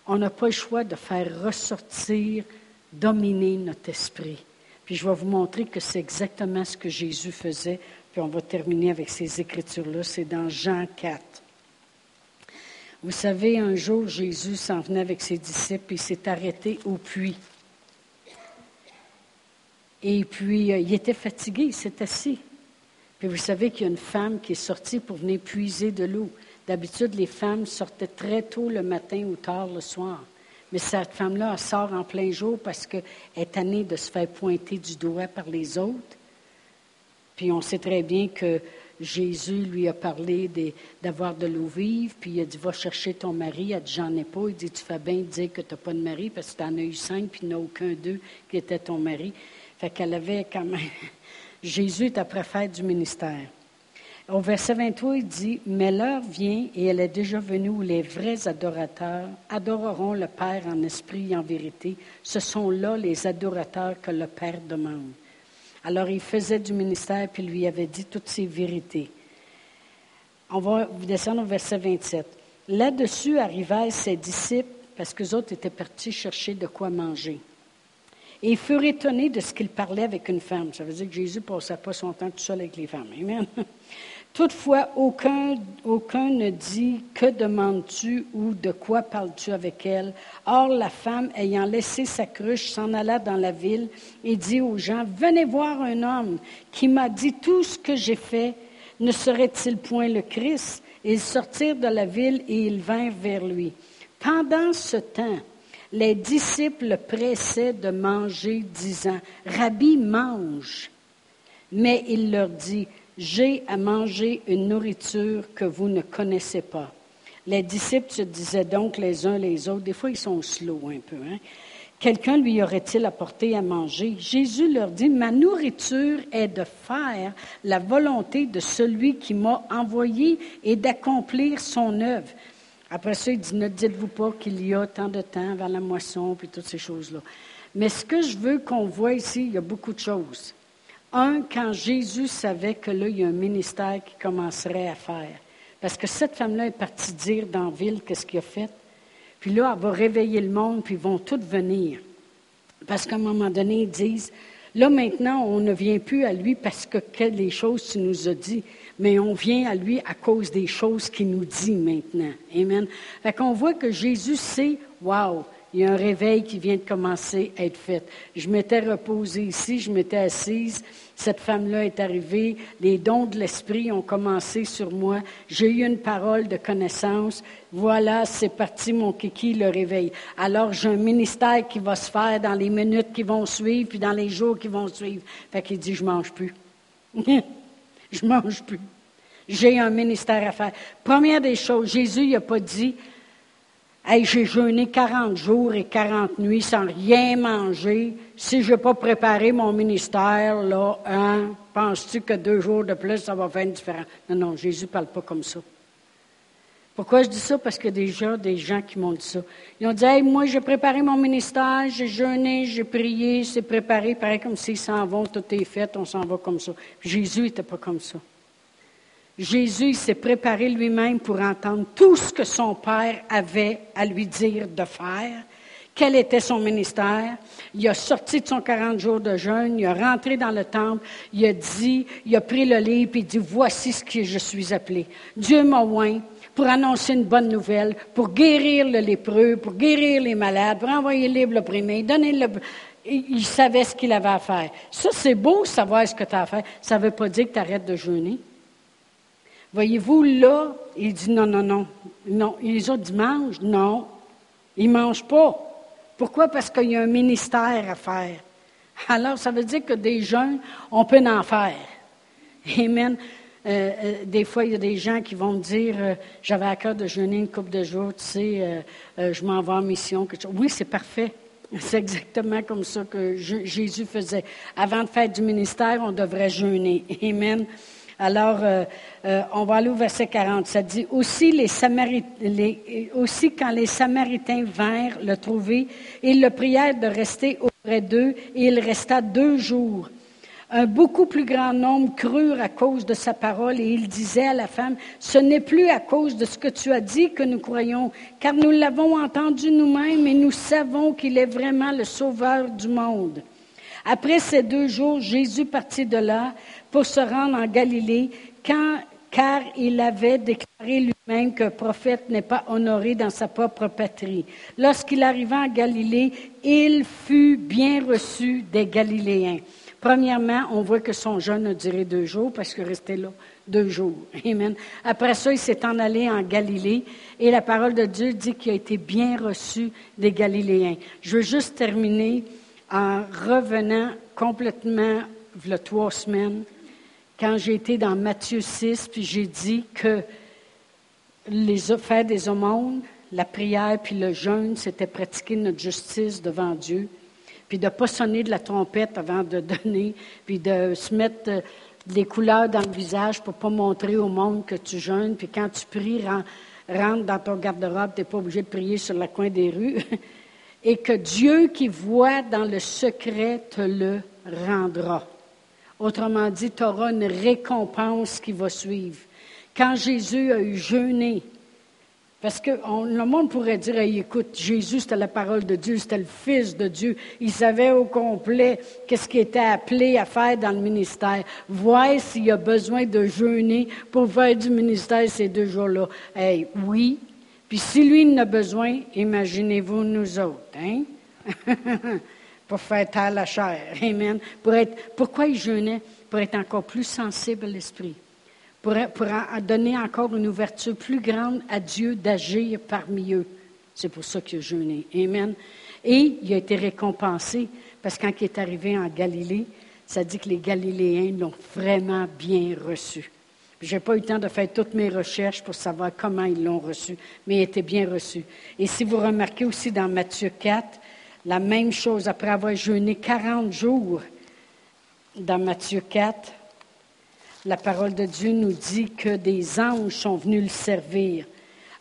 Speaker 1: on n'a pas le choix de faire ressortir, dominer notre esprit. Puis je vais vous montrer que c'est exactement ce que Jésus faisait. Puis on va terminer avec ces écritures-là. C'est dans Jean 4. Vous savez, un jour, Jésus s'en venait avec ses disciples et s'est arrêté au puits. Et puis, euh, il était fatigué, il s'est assis. Puis vous savez qu'il y a une femme qui est sortie pour venir puiser de l'eau. D'habitude, les femmes sortaient très tôt le matin ou tard le soir. Mais cette femme-là, sort en plein jour parce qu'elle est tannée de se faire pointer du doigt par les autres. Puis on sait très bien que Jésus lui a parlé d'avoir de l'eau vive, puis il a dit Va chercher ton mari. Elle a dit J'en ai pas. Il dit Tu fais bien de dire que tu n'as pas de mari parce que tu en as eu cinq, puis il n'y a aucun d'eux qui était ton mari. Fait qu'elle avait quand même. Jésus est après faire du ministère. Au verset 23, il dit Mais l'heure vient et elle est déjà venue où les vrais adorateurs adoreront le Père en esprit et en vérité. Ce sont là les adorateurs que le Père demande. Alors il faisait du ministère puis lui avait dit toutes ces vérités. On va descendre au verset 27. Là-dessus arrivèrent ses disciples parce que les autres étaient partis chercher de quoi manger. Et ils furent étonnés de ce qu'il parlait avec une femme. Ça veut dire que Jésus ne passait pas son temps tout seul avec les femmes. Amen. Toutefois, aucun, ne dit Que demandes-tu ou de quoi parles-tu avec elle Or, la femme, ayant laissé sa cruche, s'en alla dans la ville et dit aux gens Venez voir un homme qui m'a dit tout ce que j'ai fait. Ne serait-il point le Christ Ils sortirent de la ville et ils vinrent vers lui. Pendant ce temps, les disciples pressaient de manger, disant Rabbi, mange. Mais il leur dit j'ai à manger une nourriture que vous ne connaissez pas. Les disciples se disaient donc les uns les autres, des fois ils sont slow un peu, hein? Quelqu'un lui aurait-il apporté à manger? Jésus leur dit, ma nourriture est de faire la volonté de celui qui m'a envoyé et d'accomplir son œuvre. Après ça, il dit, ne dites-vous pas qu'il y a tant de temps vers la moisson, puis toutes ces choses-là. Mais ce que je veux qu'on voit ici, il y a beaucoup de choses. Un, quand Jésus savait que là, il y a un ministère qui commencerait à faire. Parce que cette femme-là est partie dire dans la ville qu'est-ce qu'il a fait. Puis là, elle va réveiller le monde, puis ils vont tous venir. Parce qu'à un moment donné, ils disent, là maintenant, on ne vient plus à lui parce que les choses tu nous as dit, mais on vient à lui à cause des choses qu'il nous dit maintenant. Amen. Fait qu'on voit que Jésus sait, wow, il y a un réveil qui vient de commencer à être fait. Je m'étais reposée ici, je m'étais assise. Cette femme-là est arrivée. Les dons de l'esprit ont commencé sur moi. J'ai eu une parole de connaissance. Voilà, c'est parti mon kiki, le réveil. Alors, j'ai un ministère qui va se faire dans les minutes qui vont suivre, puis dans les jours qui vont suivre. Fait qu'il dit, je mange plus. je mange plus. J'ai un ministère à faire. Première des choses, Jésus n'a pas dit, Hey, j'ai jeûné 40 jours et 40 nuits sans rien manger. Si je n'ai pas préparé mon ministère, là, hein, penses-tu que deux jours de plus, ça va faire une différence? Non, non, Jésus ne parle pas comme ça. Pourquoi je dis ça? Parce a déjà des gens qui m'ont dit ça. Ils ont dit, hey, moi, j'ai préparé mon ministère, j'ai jeûné, j'ai prié, c'est préparé, pareil comme s'ils s'en vont, tout est fait, on s'en va comme ça. Jésus n'était pas comme ça. Jésus s'est préparé lui-même pour entendre tout ce que son Père avait à lui dire de faire. Quel était son ministère? Il a sorti de son 40 jours de jeûne, il a rentré dans le temple, il a dit, il a pris le livre et il dit, voici ce que je suis appelé. Dieu m'a oint pour annoncer une bonne nouvelle, pour guérir le lépreux, pour guérir les malades, pour envoyer le livre l'opprimé, donner le... Il savait ce qu'il avait à faire. Ça, c'est beau savoir ce que tu as à faire. Ça ne veut pas dire que tu arrêtes de jeûner. Voyez-vous, là, il dit non, non, non. Non. les autres mangent? Non. Ils ne mangent pas. Pourquoi? Parce qu'il y a un ministère à faire. Alors, ça veut dire que des jeunes, on peut en faire. Amen. Euh, euh, des fois, il y a des gens qui vont me dire euh, J'avais à cœur de jeûner une couple de jours, tu sais, je m'en vais en mission. Oui, c'est parfait. C'est exactement comme ça que Jésus faisait. Avant de faire du ministère, on devrait jeûner. Amen. Alors, on va aller au verset 40. Ça dit aussi, aussi quand les Samaritains vinrent le trouver, ils le prièrent de rester auprès d'eux, et il resta deux jours. Un beaucoup plus grand nombre crurent à cause de sa parole et il disait à la femme, ce n'est plus à cause de ce que tu as dit que nous croyons, car nous l'avons entendu nous-mêmes et nous savons qu'il est vraiment le sauveur du monde. Après ces deux jours, Jésus partit de là pour se rendre en Galilée, car il avait déclaré lui-même qu'un prophète n'est pas honoré dans sa propre patrie. Lorsqu'il arriva en Galilée, il fut bien reçu des Galiléens. Premièrement, on voit que son jeûne a duré deux jours parce qu'il restait là deux jours. Amen. Après ça, il s'est en allé en Galilée et la parole de Dieu dit qu'il a été bien reçu des Galiléens. Je veux juste terminer en revenant complètement, il y a trois semaines, quand j'ai été dans Matthieu 6, puis j'ai dit que les faire des aumônes, la prière puis le jeûne, c'était pratiquer notre justice devant Dieu puis de ne pas sonner de la trompette avant de donner, puis de se mettre euh, des couleurs dans le visage pour ne pas montrer au monde que tu jeûnes, puis quand tu pries, rentre dans ton garde-robe, tu n'es pas obligé de prier sur le coin des rues, et que Dieu qui voit dans le secret te le rendra. Autrement dit, tu auras une récompense qui va suivre. Quand Jésus a eu jeûné, parce que le monde pourrait dire, écoute, Jésus, c'était la parole de Dieu, c'était le Fils de Dieu. Il savait au complet qu'est-ce qu'il était appelé à faire dans le ministère. Voir s'il a besoin de jeûner pour faire du ministère ces deux jours-là. Hey, oui. Puis si lui en a besoin, imaginez-vous nous autres, hein? pour faire taire la chair. Amen. Pour être, pourquoi il jeûnait? Pour être encore plus sensible à l'esprit pour, donner encore une ouverture plus grande à Dieu d'agir parmi eux. C'est pour ça qu'il a jeûné. Amen. Et il a été récompensé parce que quand il est arrivé en Galilée, ça dit que les Galiléens l'ont vraiment bien reçu. Je n'ai pas eu le temps de faire toutes mes recherches pour savoir comment ils l'ont reçu, mais il était bien reçu. Et si vous remarquez aussi dans Matthieu 4, la même chose, après avoir jeûné 40 jours, dans Matthieu 4, la parole de Dieu nous dit que des anges sont venus le servir.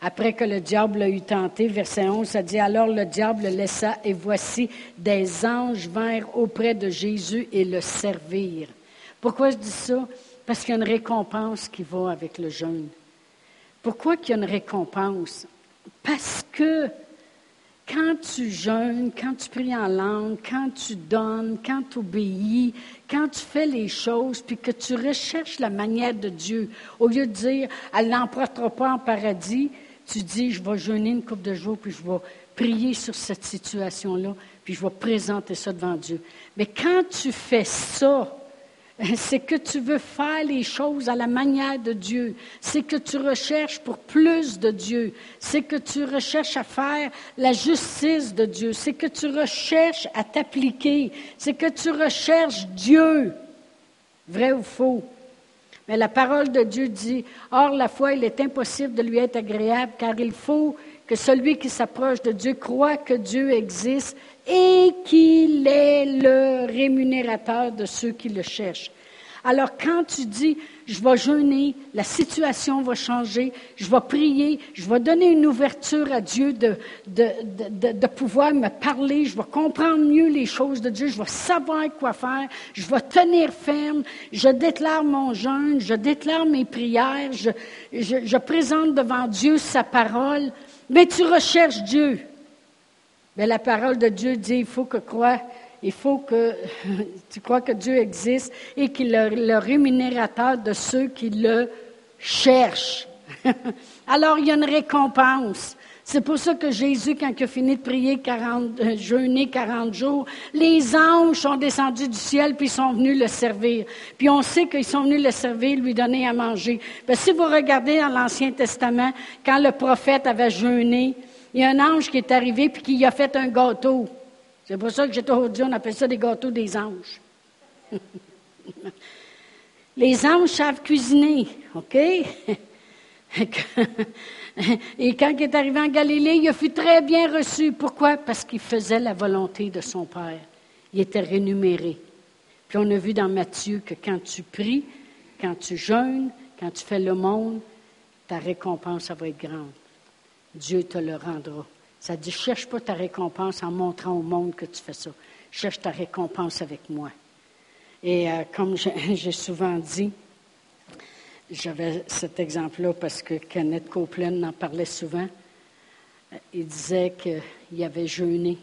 Speaker 1: Après que le diable l'a eu tenté, verset 11, ça dit Alors le diable le laissa, et voici des anges vinrent auprès de Jésus et le servirent. Pourquoi je dis ça? Parce qu'il y a une récompense qui va avec le jeûne. Pourquoi qu'il y a une récompense? Parce que quand tu jeûnes, quand tu pries en langue, quand tu donnes, quand tu obéis, quand tu fais les choses, puis que tu recherches la manière de Dieu, au lieu de dire, elle n'emportera pas en paradis, tu dis, je vais jeûner une couple de jours, puis je vais prier sur cette situation-là, puis je vais présenter ça devant Dieu. Mais quand tu fais ça, c'est que tu veux faire les choses à la manière de Dieu. C'est que tu recherches pour plus de Dieu. C'est que tu recherches à faire la justice de Dieu. C'est que tu recherches à t'appliquer. C'est que tu recherches Dieu. Vrai ou faux? Mais la parole de Dieu dit, Or la foi, il est impossible de lui être agréable, car il faut que celui qui s'approche de Dieu croit que Dieu existe et qu'il est le rémunérateur de ceux qui le cherchent. Alors quand tu dis, je vais jeûner, la situation va changer, je vais prier, je vais donner une ouverture à Dieu de, de, pouvoir me parler, je vais comprendre mieux les choses de Dieu, je vais savoir quoi faire, je vais tenir ferme, je déclare mon jeûne, je déclare mes prières, je, je présente devant Dieu sa parole, mais tu recherches Dieu. Mais la parole de Dieu dit, il faut que croire il faut que tu crois que Dieu existe et qu'il est le rémunérateur de ceux qui le cherchent. Alors, il y a une récompense. C'est pour ça que Jésus, quand il a fini de prier 40, euh, jeûner 40 jours, les anges sont descendus du ciel puis ils sont venus le servir. Puis on sait qu'ils sont venus le servir, lui donner à manger. Ben, si vous regardez dans l'Ancien Testament, quand le prophète avait jeûné, il y a un ange qui est arrivé puis qui a fait un gâteau. C'est pour ça que j'ai toujours dit, on appelle ça des gâteaux des anges. Les anges savent cuisiner, OK? Et quand il est arrivé en Galilée, il a fut très bien reçu. Pourquoi? Parce qu'il faisait la volonté de son Père. Il était rémunéré. Puis on a vu dans Matthieu que quand tu pries, quand tu jeûnes, quand tu fais le monde, ta récompense va être grande. Dieu te le rendra. Ça dit, cherche pas ta récompense en montrant au monde que tu fais ça. Cherche ta récompense avec moi. Et euh, comme j'ai souvent dit, j'avais cet exemple-là parce que Kenneth Copeland en parlait souvent. Il disait qu'il avait jeûné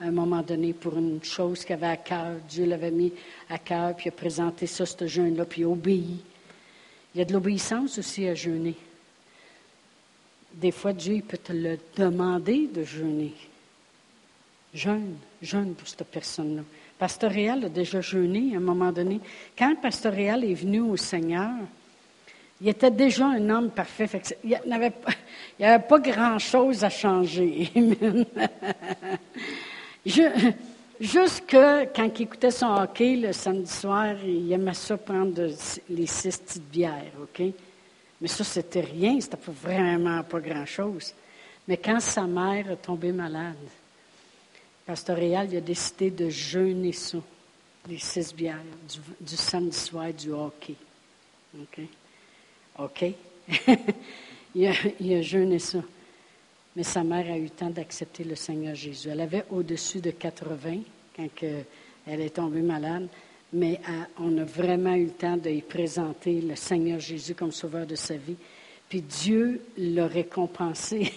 Speaker 1: à un moment donné pour une chose qu'il avait à cœur. Dieu l'avait mis à cœur, puis il a présenté ça, ce jeûne-là, puis il a obéi. Il y a de l'obéissance aussi à jeûner. Des fois, Dieu peut te le demander de jeûner. Jeûne, jeûne pour cette personne-là. Pasteur Réal a déjà jeûné à un moment donné. Quand Pasteur Réal est venu au Seigneur, il était déjà un homme parfait. il n'y avait, pas grand-chose à changer. juste que quand il écoutait son hockey le samedi soir, il aimait ça prendre les six petites bières, OK? Mais ça, c'était rien, c'était vraiment pas grand-chose. Mais quand sa mère est tombée malade, Pasteur Réal il a décidé de jeûner ça, les six bières, du, samedi soir du hockey. OK? il, a, a jeûné ça. Mais sa mère a eu le temps d'accepter le Seigneur Jésus. Elle avait au-dessus de 80 quand elle est tombée malade mais euh, on a vraiment eu le temps de y présenter le Seigneur Jésus comme sauveur de sa vie. Puis Dieu l'a récompensé.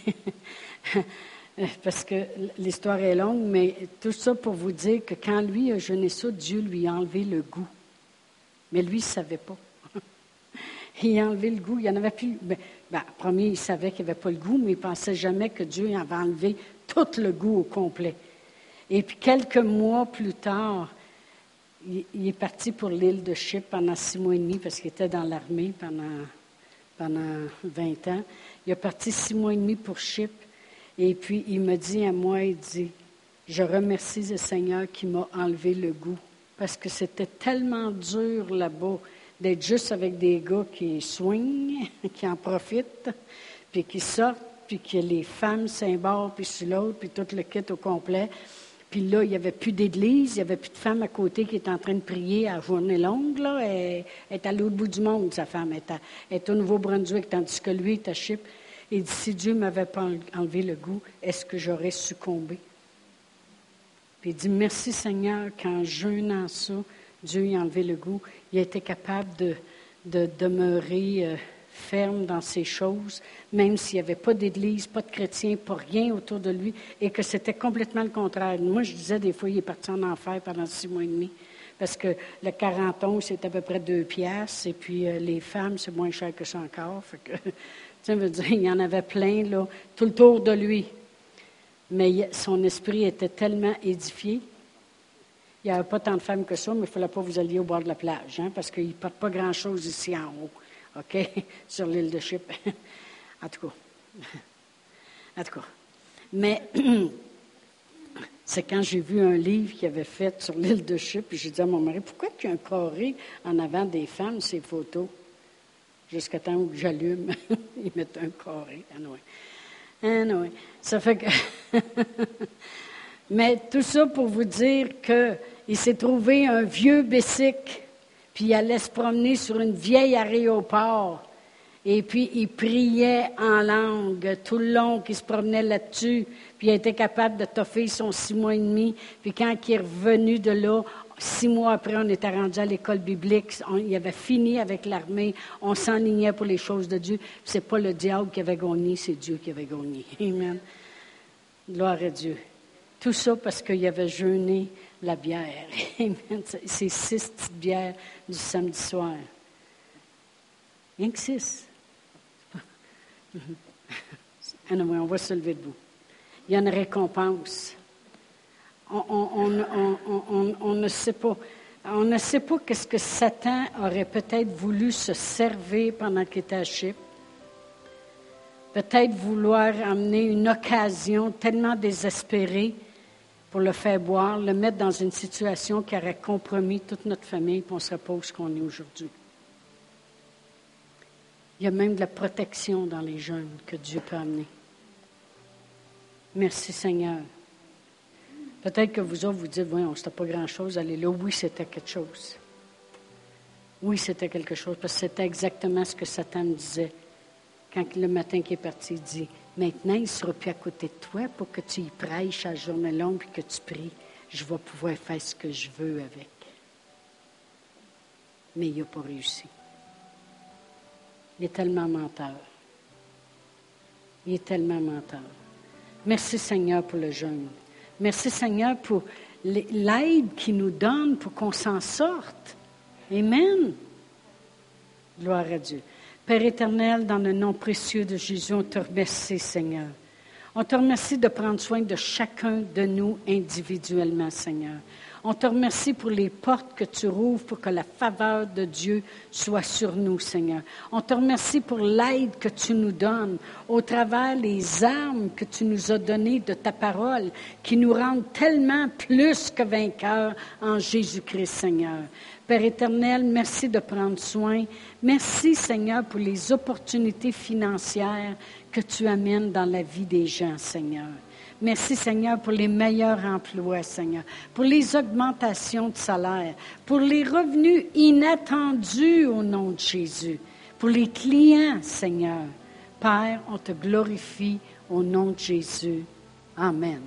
Speaker 1: Parce que l'histoire est longue, mais tout ça pour vous dire que quand lui a jeûné ça, Dieu lui a enlevé le goût. Mais lui, ne savait pas. il a enlevé le goût. Il n'y en avait plus. Ben, ben, premier, il savait qu'il n'y avait pas le goût, mais il ne pensait jamais que Dieu avait enlevé tout le goût au complet. Et puis quelques mois plus tard, il, est parti pour l'île de Chypre pendant six mois et demi parce qu'il était dans l'armée pendant, pendant 20 ans. Il est parti six mois et demi pour Chypre. Et puis, il me dit à moi, il dit, je remercie le Seigneur qui m'a enlevé le goût parce que c'était tellement dur là-bas d'être juste avec des gars qui soignent, qui en profitent, puis qui sortent, puis que les femmes s'embordent, puis sur l'autre, puis tout le kit au complet. Puis là, il n'y avait plus d'église, il n'y avait plus de femme à côté qui était en train de prier à journée longue. Là. Elle, est à l'autre bout du monde, sa femme. Elle est, au Nouveau-Brunswick, tandis que lui est à Chypre. Il dit, si Dieu ne m'avait pas enlevé le goût, est-ce que j'aurais succombé? Puis il dit, merci Seigneur, qu'en jeûnant ça, Dieu a enlevé le goût. Il a été capable de, de demeurer... Euh, ferme dans ces choses, même s'il n'y avait pas d'église, pas de chrétiens, pas rien autour de lui, et que c'était complètement le contraire. Moi, je disais des fois, il est parti en enfer pendant six mois et demi, parce que le 40 ans, c'est à peu près deux piastres, et puis euh, les femmes, c'est moins cher que ça encore. Que, dire, il y en avait plein, là, tout le tour de lui. Mais son esprit était tellement édifié. Il n'y avait pas tant de femmes que ça, mais il ne fallait pas vous alliez au bord de la plage, hein, parce qu'il ne porte pas grand-chose ici en haut. OK, sur l'île de Chypre. en tout cas. En tout cas. Mais c'est quand j'ai vu un livre qu'il avait fait sur l'île de Chypre, puis j'ai dit à mon mari, pourquoi tu as un carré en avant des femmes, ces photos? Jusqu'à temps où j'allume, ils mettent un carré. Anyway. Ça fait que. Mais tout ça pour vous dire qu'il s'est trouvé un vieux bessic puis il allait se promener sur une vieille aéroport. Et puis, il priait en langue tout le long qu'il se promenait là-dessus. Puis, il était capable de toffer son six mois et demi. Puis, quand il est revenu de là, six mois après, on était rendu à l'école biblique. il avait fini avec l'armée. On s'enlignait pour les choses de Dieu. Ce n'est pas le diable qui avait gagné, c'est Dieu qui avait gagné. Amen. Gloire à Dieu. Tout ça parce qu'il avait jeûné la bière. C'est six petites bières du samedi soir. Rien que six. Anyway, on va se lever debout. Il y a une récompense. On, ne sait pas. On ne sait pas qu'est-ce que Satan aurait peut-être voulu se servir pendant qu'il était à Chypre. Peut-être vouloir amener une occasion tellement désespérée pour le faire boire, le mettre dans une situation qui aurait compromis toute notre famille, et on serait pas où qu'on est aujourd'hui. Il y a même de la protection dans les jeunes que Dieu peut amener. Merci Seigneur. Peut-être que vous autres vous dites, oui, c'était pas grand-chose, allez là. Oui, c'était quelque chose. Oui, c'était quelque chose, parce que c'était exactement ce que Satan disait. Quand le matin qui est parti, il dit, maintenant, il ne sera plus à côté de toi pour que tu y prêches à journée longue et que tu pries. Je vais pouvoir faire ce que je veux avec. Mais il n'a pas réussi. Il est tellement menteur. Il est tellement menteur. Merci Seigneur pour le jeûne. Merci Seigneur pour l'aide qu'il nous donne pour qu'on s'en sorte. Amen. Gloire à Dieu. Père éternel, dans le nom précieux de Jésus, on te remercie, Seigneur. On te remercie de prendre soin de chacun de nous individuellement, Seigneur. On te remercie pour les portes que tu rouvres pour que la faveur de Dieu soit sur nous, Seigneur. On te remercie pour l'aide que tu nous donnes au travers les armes que tu nous as données de ta parole qui nous rendent tellement plus que vainqueurs en Jésus-Christ, Seigneur. Père éternel, merci de prendre soin. Merci, Seigneur, pour les opportunités financières que tu amènes dans la vie des gens, Seigneur. Merci Seigneur pour les meilleurs emplois, Seigneur, pour les augmentations de salaire, pour les revenus inattendus au nom de Jésus, pour les clients, Seigneur. Père, on te glorifie au nom de Jésus. Amen.